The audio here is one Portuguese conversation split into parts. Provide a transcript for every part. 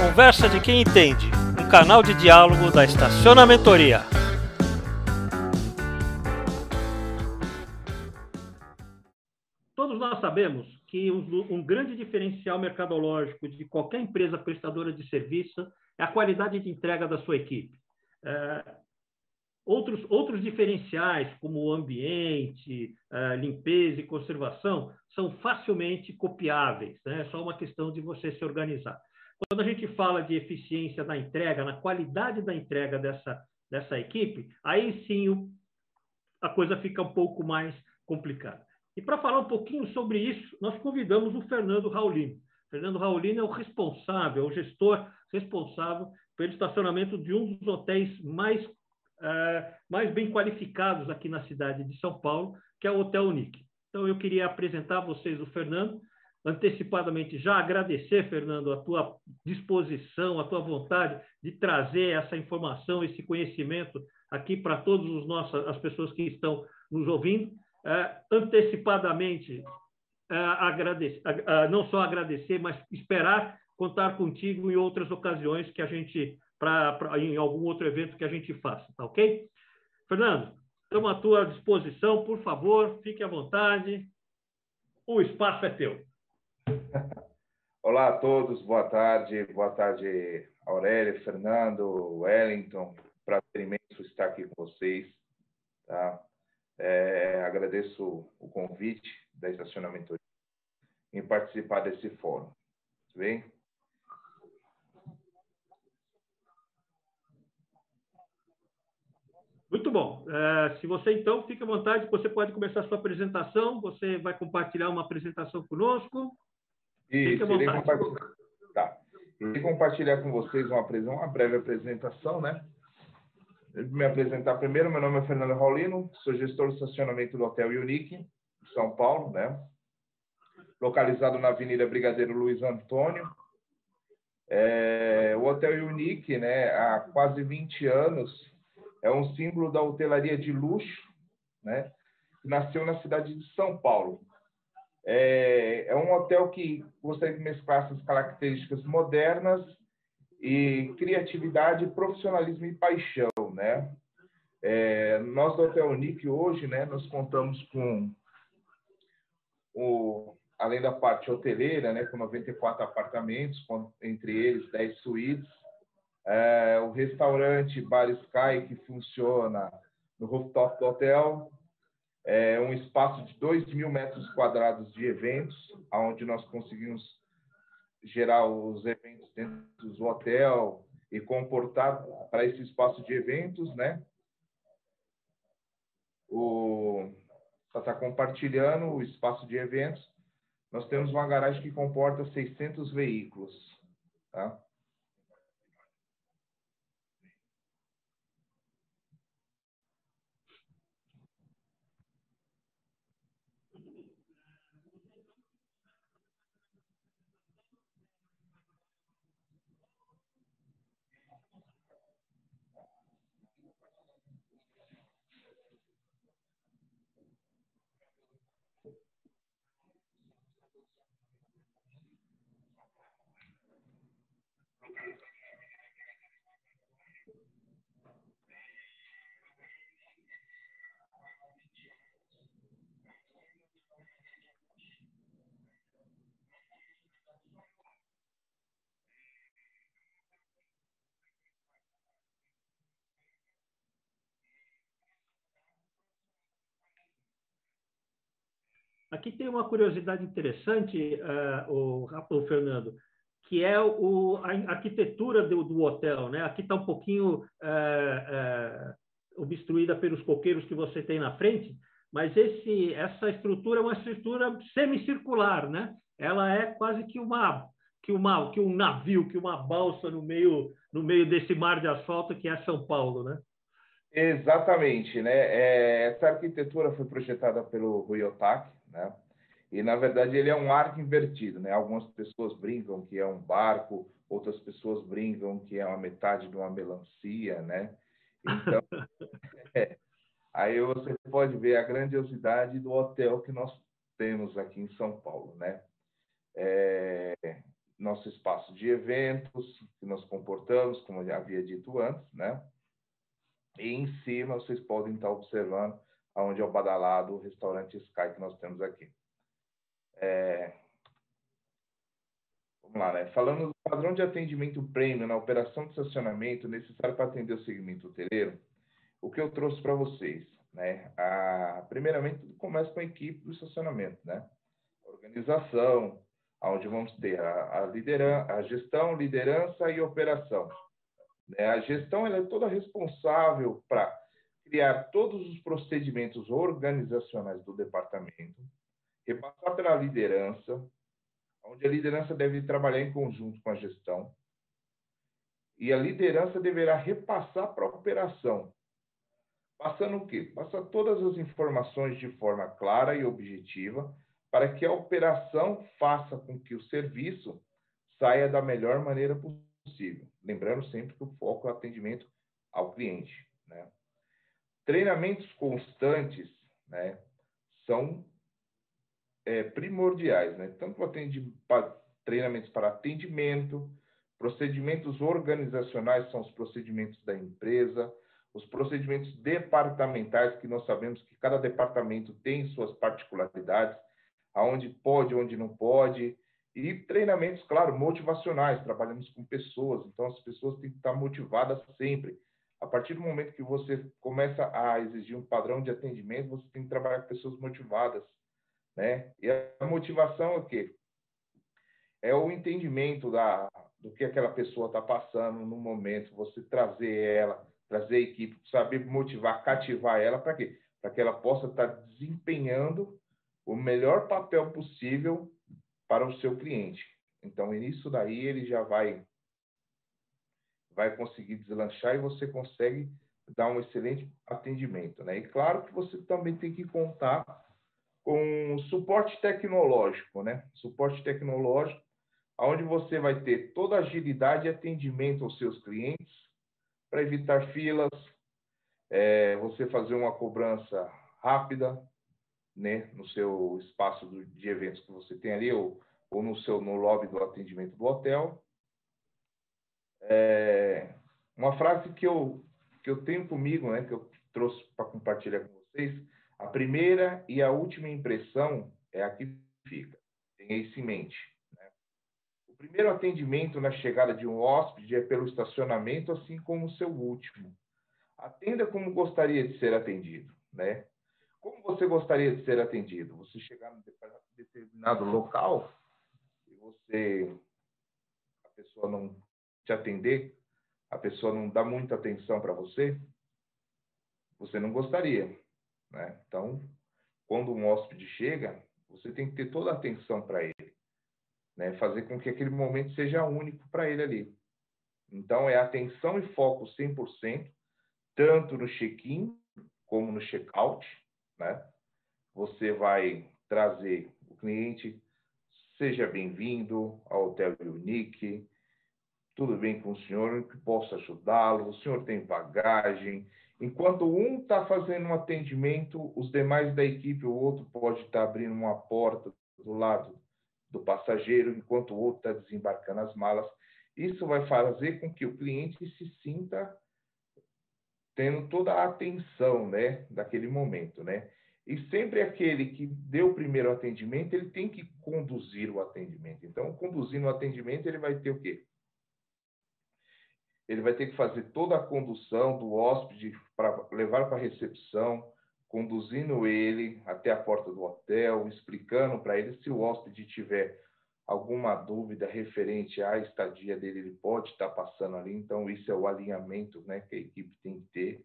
Conversa de quem entende, um canal de diálogo da Estacionamentoria. Todos nós sabemos que um, um, grande diferencial mercadológico de qualquer empresa prestadora de serviço é a qualidade de entrega da sua equipe. É, outros, outros diferenciais, como o ambiente, é, limpeza e conservação, são facilmente copiáveis. Né? É só uma questão de você se organizar. Quando a gente fala de eficiência da entrega, na qualidade da entrega dessa, dessa equipe, aí sim o, a coisa fica um pouco mais complicada. E para falar um pouquinho sobre isso, nós convidamos o Fernando Raulino. Fernando Raulino é o responsável, é o gestor responsável pelo estacionamento de um dos hotéis mais, uh, mais bem qualificados aqui na cidade de São Paulo, que é o Hotel Unique. Então, eu queria apresentar a vocês o Fernando, antecipadamente já agradecer, Fernando, a tua disposição, a tua vontade de trazer essa informação, esse conhecimento aqui para todas as pessoas que estão nos ouvindo. É, antecipadamente, é, agradecer, não só agradecer, mas esperar contar contigo em outras ocasiões que a gente, pra, pra, em algum outro evento que a gente faça, tá ok? Fernando, estamos à tua disposição, por favor, fique à vontade. O espaço é teu. Olá a todos, boa tarde, boa tarde, Aurélia, Fernando, Wellington, prazer imenso estar aqui com vocês, tá? É, agradeço o convite da Estacionamento em participar desse fórum. Tudo bem? Muito bom. É, se você, então, fica à vontade, você pode começar a sua apresentação, você vai compartilhar uma apresentação conosco. Isso, irei compartilhar. Tá. Irei compartilhar com vocês uma, uma breve apresentação, né? me apresentar primeiro, meu nome é Fernando Raulino, sou gestor de estacionamento do Hotel Unique, São Paulo, né? Localizado na Avenida Brigadeiro Luiz Antônio. É, o Hotel Unique, né, há quase 20 anos, é um símbolo da hotelaria de luxo, né? Nasceu na cidade de São Paulo. É, é um hotel que de mesclar essas características modernas e criatividade, profissionalismo e paixão, né? É, nós do Hotel Unique hoje, né, nós contamos com o, além da parte hoteleira, né, com 94 apartamentos, com, entre eles 10 suítes, é, o restaurante Bar Sky que funciona no rooftop do hotel, é um espaço de 2 mil metros quadrados de eventos, onde nós conseguimos gerar os eventos dentro do hotel e comportar para esse espaço de eventos, né? O está compartilhando o espaço de eventos. Nós temos uma garagem que comporta 600 veículos, tá? Aqui tem uma curiosidade interessante, uh, o, o, Fernando, que é o, a arquitetura do, do hotel. Né? Aqui está um pouquinho uh, uh, obstruída pelos coqueiros que você tem na frente, mas esse, essa estrutura é uma estrutura semicircular, né? Ela é quase que uma que uma que um navio, que uma balsa no meio no meio desse mar de asfalto que é São Paulo, né? Exatamente, né? É, essa arquitetura foi projetada pelo Rui Otaki, né? E na verdade ele é um arco invertido, né? Algumas pessoas brincam que é um barco, outras pessoas brincam que é uma metade de uma melancia, né? Então, é, aí você pode ver a grandiosidade do hotel que nós temos aqui em São Paulo, né? É, nosso espaço de eventos, que nós comportamos, como eu já havia dito antes, né? E em cima vocês podem estar observando aonde é o badalado restaurante Sky que nós temos aqui. É... Vamos lá, né? Falando do padrão de atendimento premium na operação de estacionamento necessário para atender o segmento hoteleiro, o que eu trouxe para vocês, né? A... Primeiramente, começa com a equipe do estacionamento, né? Organização, onde vamos ter a, a, liderança, a gestão, liderança e operação. Né? A gestão ela é toda responsável para criar todos os procedimentos organizacionais do departamento, repassar pela liderança, onde a liderança deve trabalhar em conjunto com a gestão, e a liderança deverá repassar para a operação. Passando o quê? Passar todas as informações de forma clara e objetiva para que a operação faça com que o serviço saia da melhor maneira possível. Lembrando sempre que o foco é o atendimento ao cliente. Né? Treinamentos constantes né, são é, primordiais, né? tanto para, treinamentos para atendimento, procedimentos organizacionais são os procedimentos da empresa, os procedimentos departamentais, que nós sabemos que cada departamento tem suas particularidades, aonde pode, onde não pode, e treinamentos, claro, motivacionais, trabalhamos com pessoas, então as pessoas têm que estar motivadas sempre. A partir do momento que você começa a exigir um padrão de atendimento, você tem que trabalhar com pessoas motivadas, né? E a motivação é o quê? É o entendimento da, do que aquela pessoa está passando no momento, você trazer ela, trazer a equipe, saber motivar, cativar ela, para quê? Para que ela possa estar desempenhando o melhor papel possível para o seu cliente. Então, nisso daí ele já vai vai conseguir deslanchar e você consegue dar um excelente atendimento, né? E claro que você também tem que contar com suporte tecnológico, né? Suporte tecnológico, onde você vai ter toda a agilidade e atendimento aos seus clientes para evitar filas, é, você fazer uma cobrança rápida, né, no seu espaço de eventos que você tem ali, ou, ou no seu no lobby do atendimento do hotel. É, uma frase que eu, que eu tenho comigo, né, que eu trouxe para compartilhar com vocês, a primeira e a última impressão é a que fica. Tenha isso em mente. Né? O primeiro atendimento na chegada de um hóspede é pelo estacionamento, assim como o seu último. Atenda como gostaria de ser atendido. Né? Como você gostaria de ser atendido? Você chegar num determinado local e você a pessoa não te atender, a pessoa não dá muita atenção para você, você não gostaria, né? Então, quando um hóspede chega, você tem que ter toda a atenção para ele, né? Fazer com que aquele momento seja único para ele ali. Então, é atenção e foco 100%, tanto no check-in como no check-out, né? Você vai trazer o cliente, seja bem-vindo ao Hotel Unique, tudo bem com o senhor, que possa ajudá-lo, o senhor tem bagagem. Enquanto um está fazendo um atendimento, os demais da equipe, o outro pode estar tá abrindo uma porta do lado do passageiro, enquanto o outro está desembarcando as malas. Isso vai fazer com que o cliente se sinta tendo toda a atenção, né, daquele momento, né? E sempre aquele que deu o primeiro atendimento, ele tem que conduzir o atendimento. Então, conduzindo o atendimento, ele vai ter o quê? Ele vai ter que fazer toda a condução do hóspede para levar para a recepção, conduzindo ele até a porta do hotel, explicando para ele se o hóspede tiver alguma dúvida referente à estadia dele, ele pode estar passando ali. Então, isso é o alinhamento né, que a equipe tem que ter.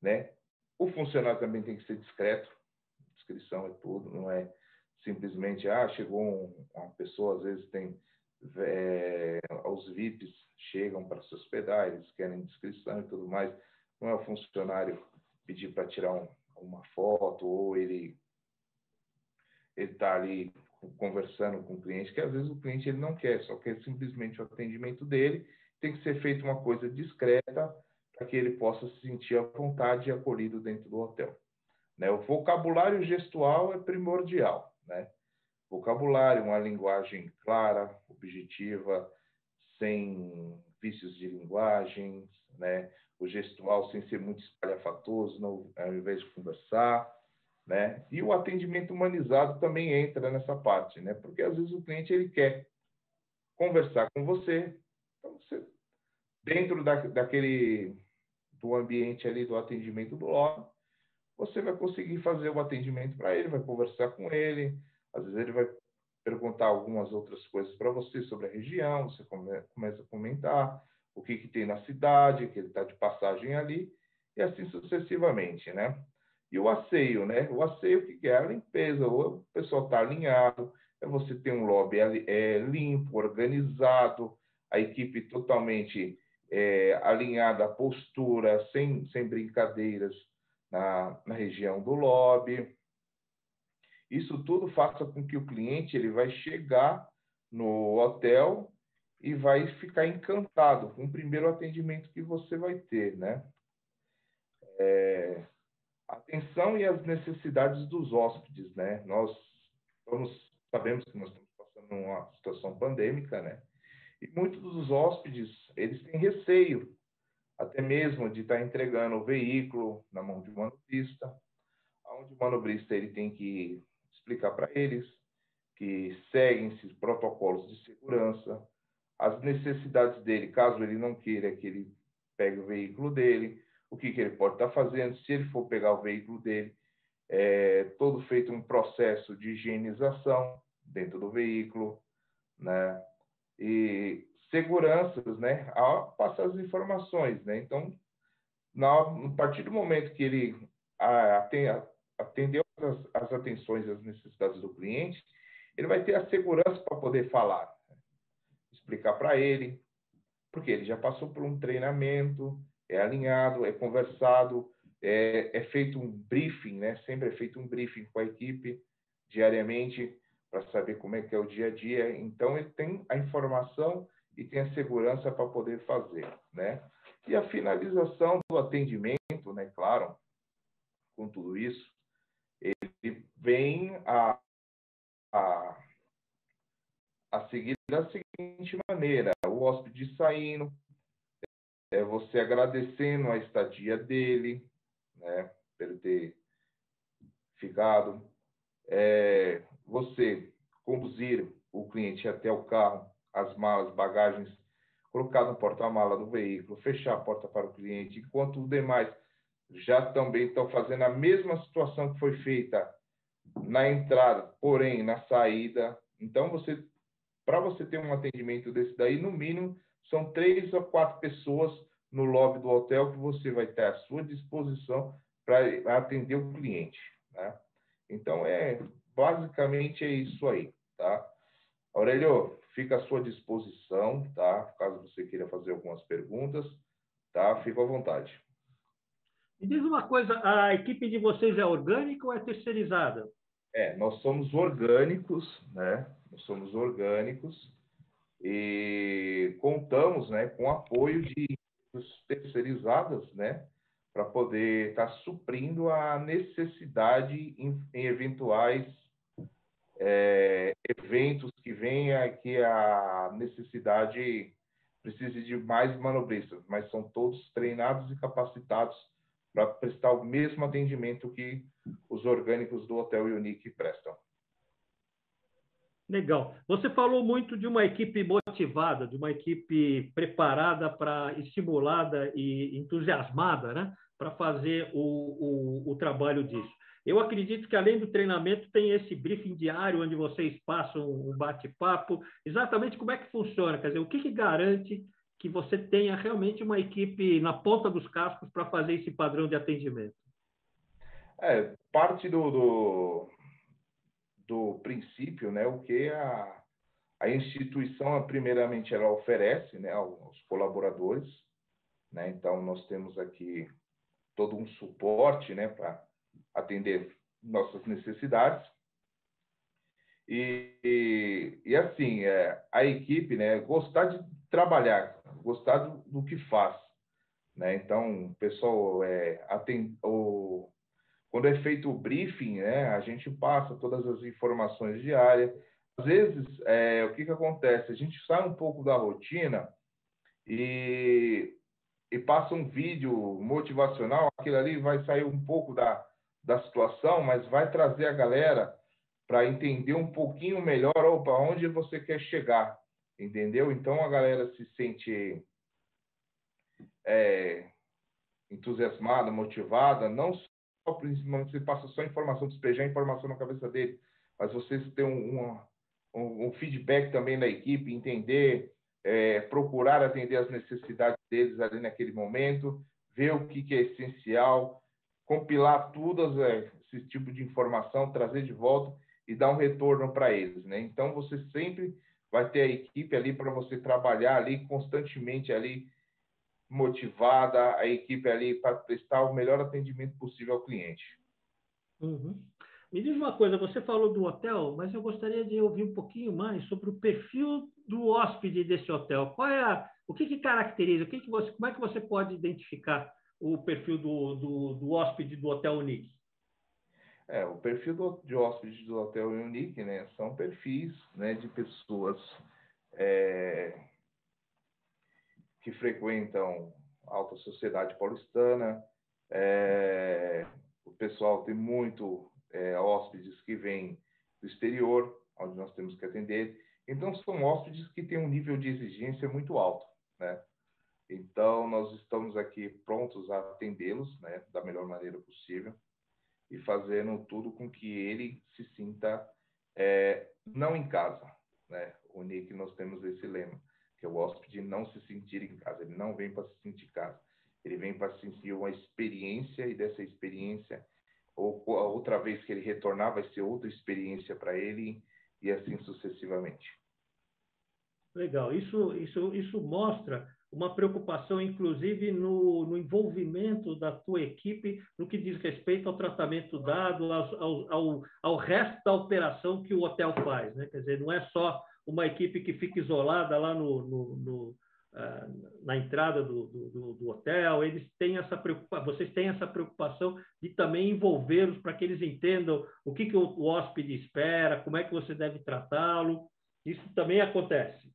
Né? O funcionário também tem que ser discreto. Descrição é tudo, não é simplesmente, ah, chegou um, uma pessoa, às vezes tem é, os VIPs chegam para se hospedar, eles querem descrição e tudo mais. Não é o funcionário pedir para tirar um, uma foto ou ele ele está ali conversando com o cliente, que às vezes o cliente ele não quer, só quer simplesmente o atendimento dele. Tem que ser feita uma coisa discreta para que ele possa se sentir à vontade e acolhido dentro do hotel. Né? O vocabulário gestual é primordial. Né? vocabulário, uma linguagem clara, objetiva, sem vícios de linguagem, né? o gestual sem ser muito espalhafatoso, não, ao invés de conversar, né? E o atendimento humanizado também entra nessa parte, né? Porque às vezes o cliente ele quer conversar com você, então você dentro da, daquele do ambiente ali do atendimento do lobby, você vai conseguir fazer o atendimento para ele, vai conversar com ele, às vezes ele vai perguntar algumas outras coisas para você sobre a região, você come, começa a comentar o que, que tem na cidade, que ele está de passagem ali, e assim sucessivamente, né? E o asseio, né? O asseio, que é? A limpeza, o pessoal está alinhado, é você ter um lobby é, limpo, organizado, a equipe totalmente é, alinhada à postura, sem, sem brincadeiras na, na região do lobby. Isso tudo faça com que o cliente ele vai chegar no hotel e vai ficar encantado com o primeiro atendimento que você vai ter, né? É, atenção e as necessidades dos hóspedes, né? Nós sabemos que nós estamos passando uma situação pandêmica, né? E muitos dos hóspedes, eles têm receio, até mesmo de estar entregando o veículo na mão de um manobrista, onde o manobrista ele tem que explicar para eles que seguem-se protocolos de segurança, as necessidades dele, caso ele não queira que ele pegue o veículo dele, o que, que ele pode estar fazendo, se ele for pegar o veículo dele, é, todo feito um processo de higienização dentro do veículo, né? E seguranças, né? A passar as informações, né? Então, na, a partir do momento que ele atendeu as, as atenções e as necessidades do cliente, ele vai ter a segurança para poder falar, né? explicar para ele, porque ele já passou por um treinamento, é alinhado, é conversado, é, é, feito um briefing, né? Sempre é feito um briefing com a equipe diariamente para saber como é que é o dia a dia. Então ele tem a informação e tem a segurança para poder fazer, né? E a finalização do atendimento, né? Claro, com tudo isso, ele vem a, a, a seguir da seguinte maneira: o hóspede saindo, é você agradecendo a estadia dele, né, por ter ficado, é, você conduzir o cliente até o carro, as malas, bagagens, colocar no porta-mala do veículo, fechar a porta para o cliente, enquanto os demais já também estão fazendo a mesma situação que foi feita na entrada, porém na saída. Então você, para você ter um atendimento desse daí, no mínimo são três ou quatro pessoas no lobby do hotel que você vai ter à sua disposição para atender o cliente. Né? Então, é basicamente é isso aí. Tá? Aurélio, fica à sua disposição, tá? caso você queira fazer algumas perguntas, tá? fica à vontade. Me diz uma coisa, a equipe de vocês é orgânica ou é terceirizada? É, nós somos orgânicos, né? Nós somos orgânicos e contamos né, com apoio de terceirizadas, né, para poder estar tá suprindo a necessidade em, em eventuais é, eventos que venha que a necessidade precise de mais manobristas, mas são todos treinados e capacitados para prestar o mesmo atendimento que os orgânicos do Hotel Unique prestam. Legal. Você falou muito de uma equipe motivada, de uma equipe preparada para, estimulada e entusiasmada, né, para fazer o, o, o, trabalho disso. Eu acredito que, além do treinamento, tem esse briefing diário, onde vocês passam um bate-papo. Exatamente como é que funciona? Quer dizer, o que, que garante que você tenha realmente uma equipe na ponta dos cascos para fazer esse padrão de atendimento? É, parte do, do do princípio, né, o que a, a instituição, primeiramente, ela oferece né, aos colaboradores. Né? Então, nós temos aqui todo um suporte né, para atender nossas necessidades. E, e, e assim, é, a equipe, né, gostar de trabalhar, gostar do, do que faz. Né? Então, pessoal é, atende, o, quando é feito o briefing, né, a gente passa todas as informações diárias. Às vezes, é, o que, que acontece? A gente sai um pouco da rotina e, e passa um vídeo motivacional, aquilo ali vai sair um pouco da, da situação, mas vai trazer a galera para entender um pouquinho melhor para onde você quer chegar, entendeu? Então a galera se sente é, entusiasmada, motivada, não só principalmente você passa só informação, despejar informação na cabeça dele, mas vocês têm um, um, um feedback também da equipe, entender, é, procurar atender as necessidades deles ali naquele momento, ver o que, que é essencial, compilar tudo é, esse tipo de informação, trazer de volta e dar um retorno para eles, né? Então você sempre vai ter a equipe ali para você trabalhar ali constantemente ali motivada, a equipe ali para prestar o melhor atendimento possível ao cliente. Uhum. Me diz uma coisa, você falou do hotel, mas eu gostaria de ouvir um pouquinho mais sobre o perfil do hóspede desse hotel. Qual é a, o que, que caracteriza? O que, que você, como é que você pode identificar o perfil do, do, do hóspede do Hotel Unique? É, o perfil do, de hóspede do Hotel Unique, né, são perfis, né, de pessoas é, que frequentam a alta sociedade paulistana. É, o pessoal tem muito é, hóspedes que vêm do exterior, onde nós temos que atender. Então, são hóspedes que têm um nível de exigência muito alto, né? Então, nós estamos aqui prontos a atendê-los, né, da melhor maneira possível e fazendo tudo com que ele se sinta é, não em casa, né? O Nick nós temos esse lema, que é o hóspede não se sentir em casa. Ele não vem para se sentir em casa. Ele vem para sentir uma experiência e dessa experiência ou a outra vez que ele retornar vai ser outra experiência para ele e assim sucessivamente. Legal. Isso, isso, isso mostra uma preocupação, inclusive, no, no, envolvimento da tua equipe no que diz respeito ao tratamento dado, ao, ao, ao, resto da operação que o hotel faz. Né? Quer dizer, não é só uma equipe que fica isolada lá no, no, no uh, na entrada do, do, do, hotel, eles têm essa preocupação, vocês têm essa preocupação de também envolvê-los para que eles entendam o que, que o, o hóspede espera, como é que você deve tratá-lo. Isso também acontece.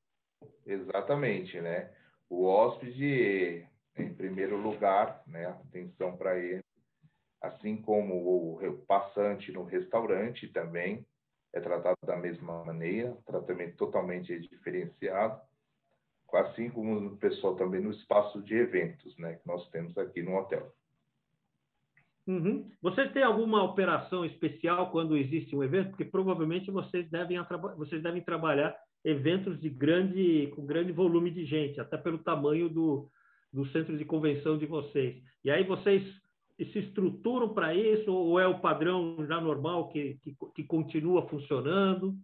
Exatamente, né? O hóspede, em primeiro lugar, né, atenção para ele, assim como o passante no restaurante também é tratado da mesma maneira, tratamento totalmente diferenciado, assim como o pessoal também no espaço de eventos, né, que nós temos aqui no hotel. Uhum. Vocês têm alguma operação especial quando existe um evento? Porque provavelmente vocês devem, vocês devem trabalhar eventos de grande, com grande volume de gente, até pelo tamanho do, do centro de convenção de vocês. E aí vocês se estruturam para isso ou é o padrão já normal que, que, que, continua funcionando?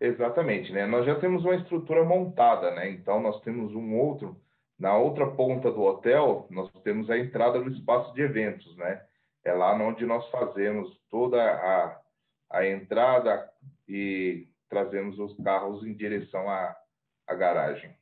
Exatamente, né? Nós já temos uma estrutura montada, né? Então nós temos um outro na outra ponta do hotel, nós temos a entrada do espaço de eventos, né? É lá onde nós fazemos toda a, a entrada e trazemos os carros em direção à, à garagem.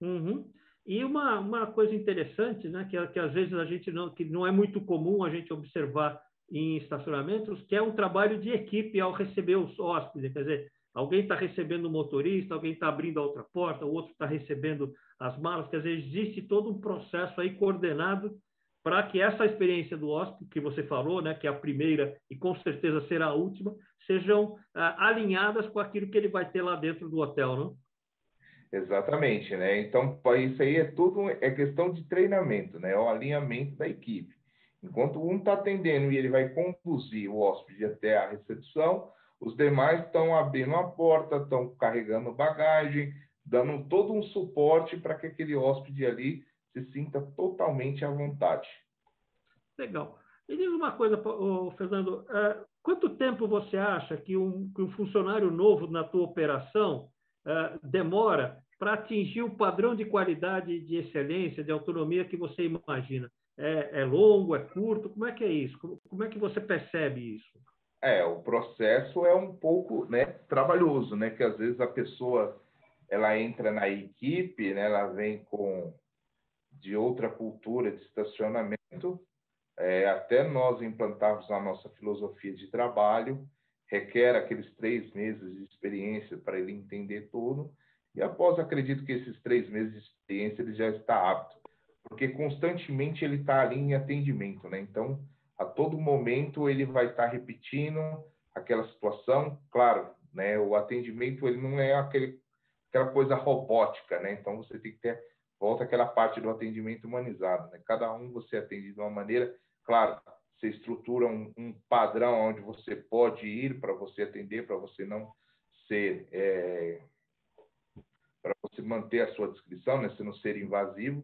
Uhum. E uma, uma coisa interessante, né, que, que às vezes a gente não, que não é muito comum a gente observar em estacionamentos, que é um trabalho de equipe ao receber os hóspedes. Quer dizer, alguém está recebendo o motorista, alguém está abrindo a outra porta, o outro está recebendo as malas. Quer dizer, existe todo um processo aí coordenado para que essa experiência do hóspede, que você falou, né, que é a primeira e com certeza será a última, sejam ah, alinhadas com aquilo que ele vai ter lá dentro do hotel, não? Exatamente, né? Então, isso aí é tudo é questão de treinamento, né? É o alinhamento da equipe. Enquanto um está atendendo e ele vai conduzir o hóspede até a recepção, os demais estão abrindo a porta, estão carregando bagagem, dando todo um suporte para que aquele hóspede ali se sinta totalmente à vontade. Legal. Me diz uma coisa, Fernando, uh, quanto tempo você acha que um, que um, funcionário novo na tua operação uh, demora para atingir o padrão de qualidade, de excelência, de autonomia que você imagina? É, é longo, é curto? Como é que é isso? Como, como, é que você percebe isso? É, o processo é um pouco né, trabalhoso, né? Que às vezes a pessoa ela entra na equipe, né? Ela vem com de outra cultura de estacionamento, é, até nós implantarmos a nossa filosofia de trabalho, requer aqueles três meses de experiência para ele entender tudo. E após, acredito que esses três meses de experiência ele já está apto, porque constantemente ele está ali em atendimento, né? Então, a todo momento ele vai estar repetindo aquela situação. Claro, né? O atendimento ele não é aquele, aquela coisa robótica, né? Então você tem que ter volta aquela parte do atendimento humanizado, né? Cada um você atende de uma maneira, claro, você estrutura um, um padrão onde você pode ir para você atender, para você não ser é, para você manter a sua descrição, né? Você não ser invasivo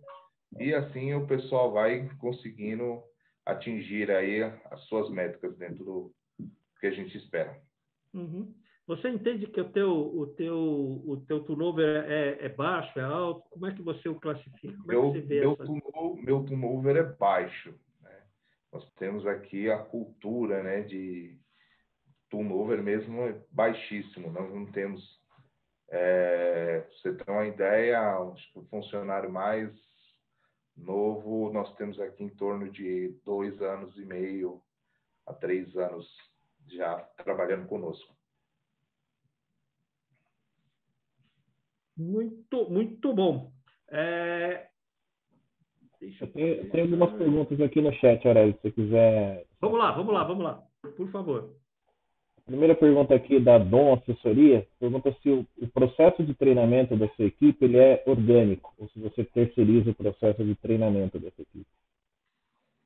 e assim o pessoal vai conseguindo atingir aí as suas métricas dentro do que a gente espera. Uhum. Você entende que o teu, o teu, o teu turnover é, é baixo, é alto? Como é que você o classifica? Como meu, é que você vê meu, essa... turnover, meu turnover é baixo. Né? Nós temos aqui a cultura né, de turnover mesmo é baixíssimo. Nós não temos... É, você tem uma ideia, o funcionário mais novo, nós temos aqui em torno de dois anos e meio a três anos já trabalhando conosco. Muito, muito bom. É... Eu tenho, algumas perguntas aqui no chat, Aurélio, se você quiser. Vamos lá, vamos lá, vamos lá. Por favor. A primeira pergunta aqui da Dom Assessoria pergunta se o, o, processo de treinamento da sua equipe ele é orgânico, ou se você terceiriza o processo de treinamento dessa equipe.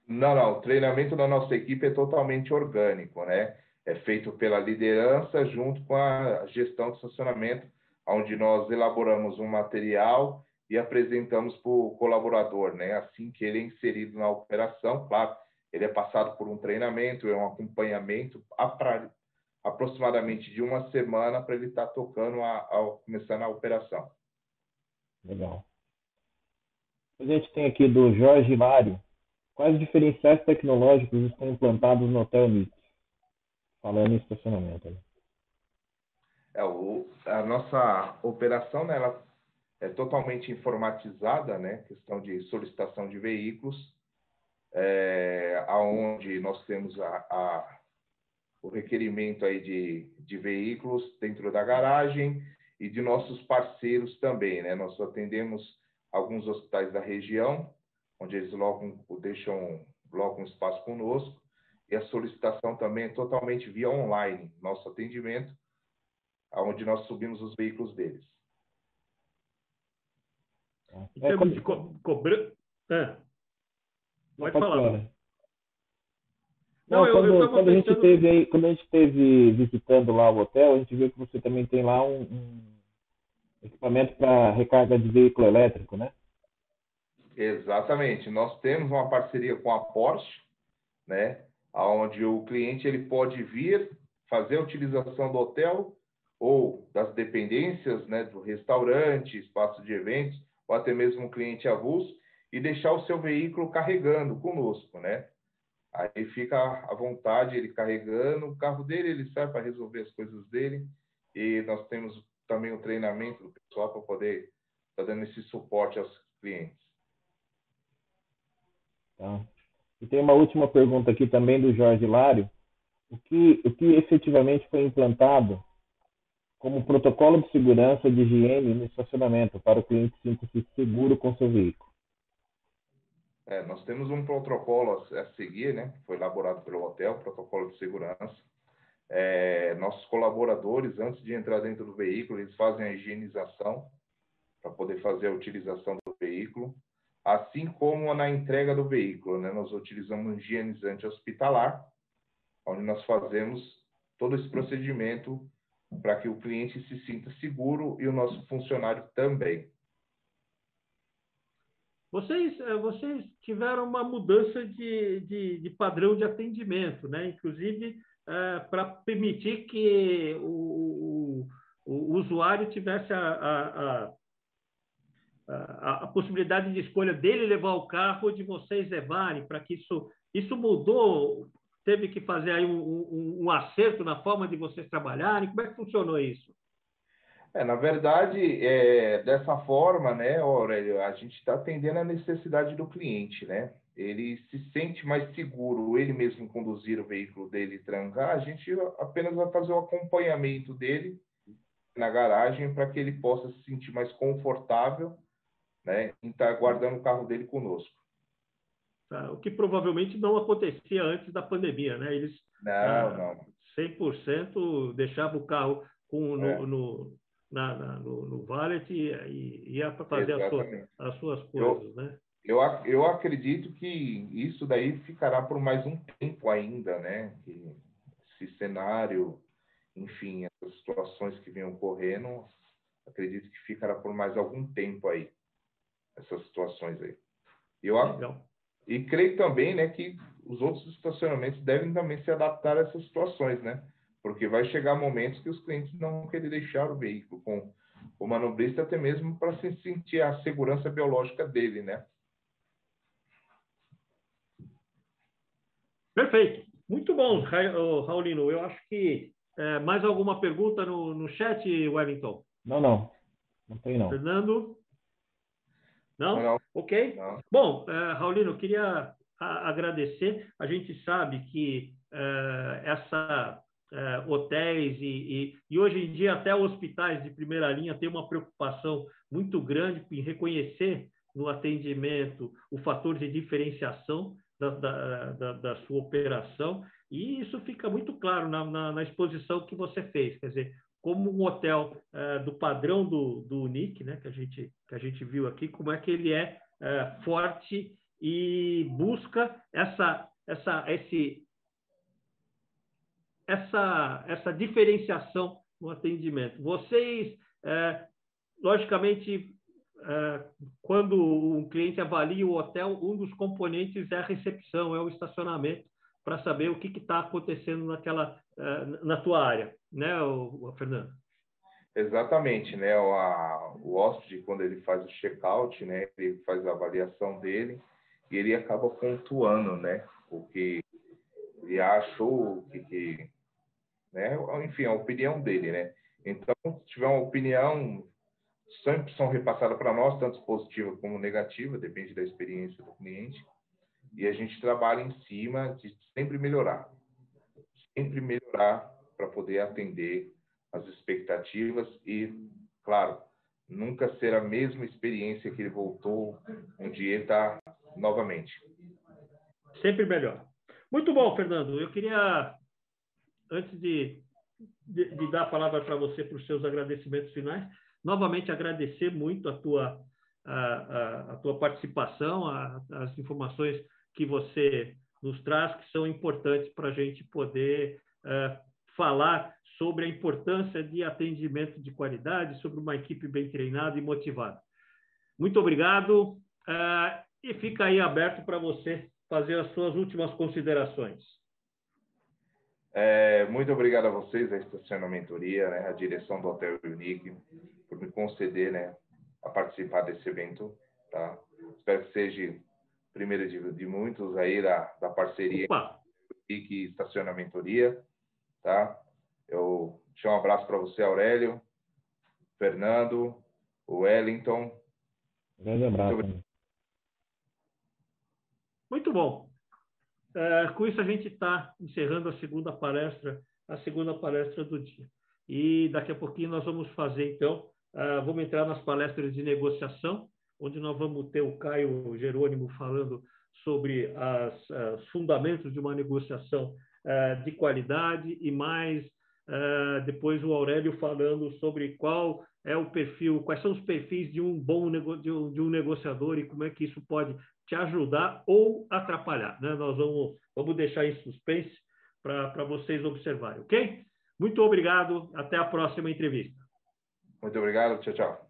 Não, não. O treinamento da nossa equipe é totalmente orgânico, né? É feito pela liderança junto com a gestão de estacionamento onde nós elaboramos um material e apresentamos para o colaborador, né? Assim que ele é inserido na operação, claro, ele é passado por um treinamento, é um acompanhamento aproximadamente de uma semana para ele estar tá tocando a, a, começando a operação. Legal. A gente tem aqui do Jorge Mário. Quais diferenciais tecnológicos estão implantados no Hotel Mix? Falando em estacionamento. Né? É, o, a nossa operação né, ela é totalmente informatizada, né? Questão de solicitação de veículos, é, aonde nós temos a, a, o requerimento aí de, de veículos dentro da garagem e de nossos parceiros também, né? Nós atendemos alguns hospitais da região, onde eles logam, deixam logo um espaço conosco, e a solicitação também é totalmente via online, nosso atendimento, aonde nós subimos os veículos deles. Em termos é, de co cobrança. É. Pode, Pode falar. Não, Não eu, quando, eu quando, a gente teve aí, quando a gente teve visitando lá o hotel, a gente viu que você também tem lá um, um equipamento para recarga de veículo elétrico, né? Exatamente. Nós temos uma parceria com a Porsche, né? Onde o cliente ele pode vir fazer a utilização do hotel ou das dependências, né, do restaurante, espaço de eventos, ou até mesmo um cliente avulso, e deixar o seu veículo carregando conosco, né? Aí fica à vontade ele carregando o carro dele, ele sai para resolver as coisas dele, e nós temos também o treinamento do pessoal para poder estar tá dando esse suporte aos clientes. Tá. E tem uma última pergunta aqui também do Jorge Lário. O que, o que efetivamente foi implantado como protocolo de segurança de higiene no estacionamento para o cliente sinta-se seguro com seu veículo? É, nós temos um protocolo a seguir, né? Foi elaborado pelo hotel, protocolo de segurança. É, nossos colaboradores, antes de entrar dentro do veículo, eles fazem a higienização para poder fazer a utilização do veículo, assim como na entrega do veículo, né? Nós utilizamos um higienizante hospitalar, onde nós fazemos todo esse procedimento para que o cliente se sinta seguro e o nosso funcionário também. Vocês, eh, vocês tiveram uma mudança de, de, de padrão de atendimento, né? inclusive é, para permitir que o, o, o usuário tivesse a, a, a, a, possibilidade de escolha dele levar o carro ou de vocês levarem, para que isso, isso mudou teve que fazer aí um, um, um, acerto na forma de vocês trabalharem? Como é que funcionou isso? É, na verdade, é, dessa forma, né, Aurélio, a gente está atendendo a necessidade do cliente, né? ele se sente mais seguro, ele mesmo conduzir o veículo dele e trancar, a gente apenas vai fazer o acompanhamento dele na garagem para que ele possa se sentir mais confortável né, em estar guardando o carro dele conosco. Tá, o que provavelmente não acontecia antes da pandemia, né? Eles não, ah, não. 100% deixavam o carro com, no, é. no, na, na, no, no valet e, e ia para fazer as suas, as suas, coisas, eu, né? Eu, eu acredito que isso daí ficará por mais um tempo ainda, né? Que esse cenário, enfim, essas situações que vêm ocorrendo, acredito que ficará por mais algum tempo aí, essas situações aí. Eu, Legal. E creio também, né, que os outros estacionamentos devem também se adaptar a essas situações, né? Porque vai chegar momentos que os clientes não vão querer deixar o veículo com o manobrista até mesmo para se sentir a segurança biológica dele, né? Perfeito. Muito bom, Raulino. Eu acho que é, mais alguma pergunta no, no chat, Wellington? Não, não. Não tem, não. Fernando? Não? não. Ok. Não. Bom, é, Raulino, eu queria a, agradecer. A gente sabe que é, essa é, hotéis e, e, e, hoje em dia até hospitais de primeira linha têm uma preocupação muito grande em reconhecer no atendimento o fator de diferenciação da, da, da, da sua operação, e isso fica muito claro na, na, na, exposição que você fez, quer dizer, como um hotel é, do padrão do, do UNIC, né, que, a gente, que a gente viu aqui, como é que ele é, é forte e busca essa, essa, esse, essa, essa diferenciação no atendimento. Vocês, é, logicamente, quando um cliente avalia o hotel, um dos componentes é a recepção, é o estacionamento, para saber o que está acontecendo naquela, na tua área, né, Fernando? Exatamente, né? O, a, o hóspede, quando ele faz o check-out, né, ele faz a avaliação dele e ele acaba pontuando, né, o que ele achou, o que, que né, enfim, a opinião dele, né. Então, se tiver uma opinião sempre são repassadas para nós, tanto positiva como negativa, depende da experiência do cliente. E a gente trabalha em cima de sempre melhorar. Sempre melhorar para poder atender as expectativas e, claro, nunca ser a mesma experiência que ele voltou um dia está novamente. Sempre melhor. Muito bom, Fernando. Eu queria, antes de, de, de dar a palavra para você para os seus agradecimentos finais, novamente agradecer muito a tua, a, a, a tua participação, a, as informações que você nos traz, que são importantes para a gente poder uh, falar sobre a importância de atendimento de qualidade, sobre uma equipe bem treinada e motivada. Muito obrigado uh, e fica aí aberto para você fazer as suas últimas considerações. É, muito obrigado a vocês, a Estacionamentoria, né, a direção do Hotel Unique, por me conceder né, a participar desse evento. Tá? Espero que seja primeiro de, de muitos aí da, da parceria Unique Estacionamentoria. Tá? Eu deixo um abraço para você, Aurélio, Fernando, o Wellington. Grande abraço. Muito, muito bom. É, com isso, a gente está encerrando a segunda palestra, a segunda palestra do dia. E daqui a pouquinho nós vamos fazer, então, uh, vamos entrar nas palestras de negociação, onde nós vamos ter o Caio Jerônimo falando sobre os fundamentos de uma negociação uh, de qualidade e mais uh, depois o Aurélio falando sobre qual é o perfil, quais são os perfis de um bom de um, de um negociador e como é que isso pode te ajudar ou atrapalhar. Né? Nós vamos, vamos deixar em suspense para vocês observarem, ok? Muito obrigado, até a próxima entrevista. Muito obrigado, tchau, tchau.